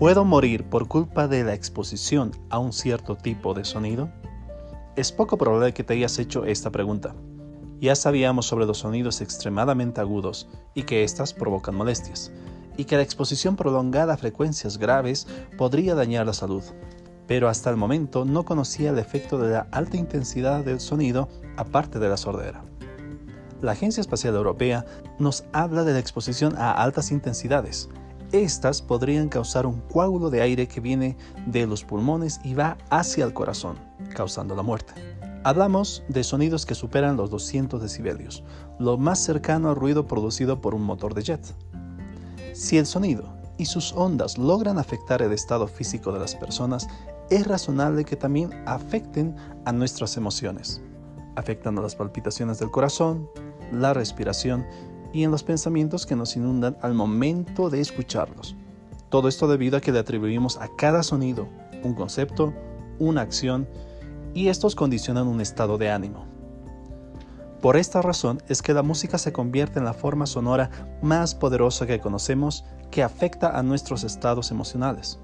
¿Puedo morir por culpa de la exposición a un cierto tipo de sonido? Es poco probable que te hayas hecho esta pregunta. Ya sabíamos sobre los sonidos extremadamente agudos y que éstas provocan molestias, y que la exposición prolongada a frecuencias graves podría dañar la salud. Pero hasta el momento no conocía el efecto de la alta intensidad del sonido aparte de la sordera. La Agencia Espacial Europea nos habla de la exposición a altas intensidades, estas podrían causar un coágulo de aire que viene de los pulmones y va hacia el corazón, causando la muerte. Hablamos de sonidos que superan los 200 decibelios, lo más cercano al ruido producido por un motor de jet. Si el sonido y sus ondas logran afectar el estado físico de las personas, es razonable que también afecten a nuestras emociones, afectando las palpitaciones del corazón, la respiración y en los pensamientos que nos inundan al momento de escucharlos. Todo esto debido a que le atribuimos a cada sonido un concepto, una acción, y estos condicionan un estado de ánimo. Por esta razón es que la música se convierte en la forma sonora más poderosa que conocemos que afecta a nuestros estados emocionales.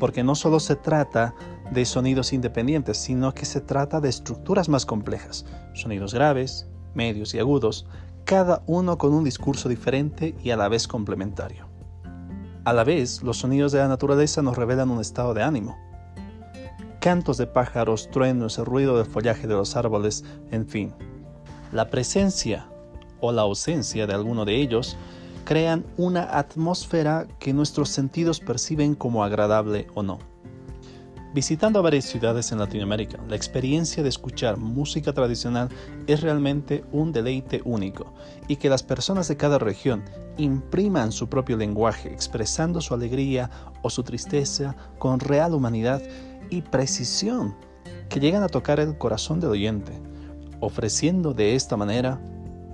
Porque no solo se trata de sonidos independientes, sino que se trata de estructuras más complejas, sonidos graves, medios y agudos, cada uno con un discurso diferente y a la vez complementario. A la vez, los sonidos de la naturaleza nos revelan un estado de ánimo. Cantos de pájaros, truenos, el ruido del follaje de los árboles, en fin. La presencia o la ausencia de alguno de ellos crean una atmósfera que nuestros sentidos perciben como agradable o no. Visitando varias ciudades en Latinoamérica, la experiencia de escuchar música tradicional es realmente un deleite único y que las personas de cada región impriman su propio lenguaje expresando su alegría o su tristeza con real humanidad y precisión que llegan a tocar el corazón del oyente, ofreciendo de esta manera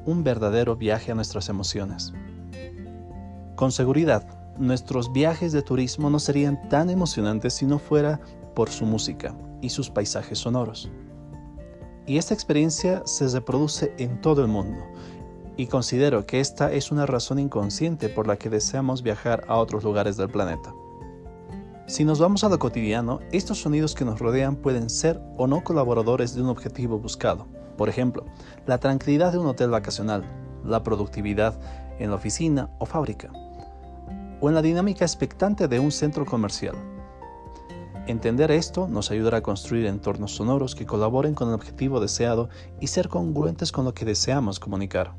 un verdadero viaje a nuestras emociones. Con seguridad, nuestros viajes de turismo no serían tan emocionantes si no fuera por su música y sus paisajes sonoros. Y esta experiencia se reproduce en todo el mundo, y considero que esta es una razón inconsciente por la que deseamos viajar a otros lugares del planeta. Si nos vamos a lo cotidiano, estos sonidos que nos rodean pueden ser o no colaboradores de un objetivo buscado. Por ejemplo, la tranquilidad de un hotel vacacional, la productividad en la oficina o fábrica, o en la dinámica expectante de un centro comercial. Entender esto nos ayudará a construir entornos sonoros que colaboren con el objetivo deseado y ser congruentes con lo que deseamos comunicar.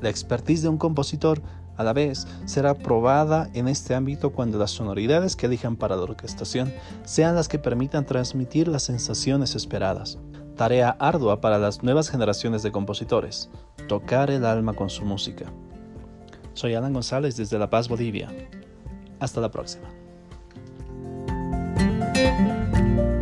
La expertise de un compositor, a la vez, será probada en este ámbito cuando las sonoridades que elijan para la orquestación sean las que permitan transmitir las sensaciones esperadas. Tarea ardua para las nuevas generaciones de compositores, tocar el alma con su música. Soy Alan González desde La Paz, Bolivia. Hasta la próxima. thank you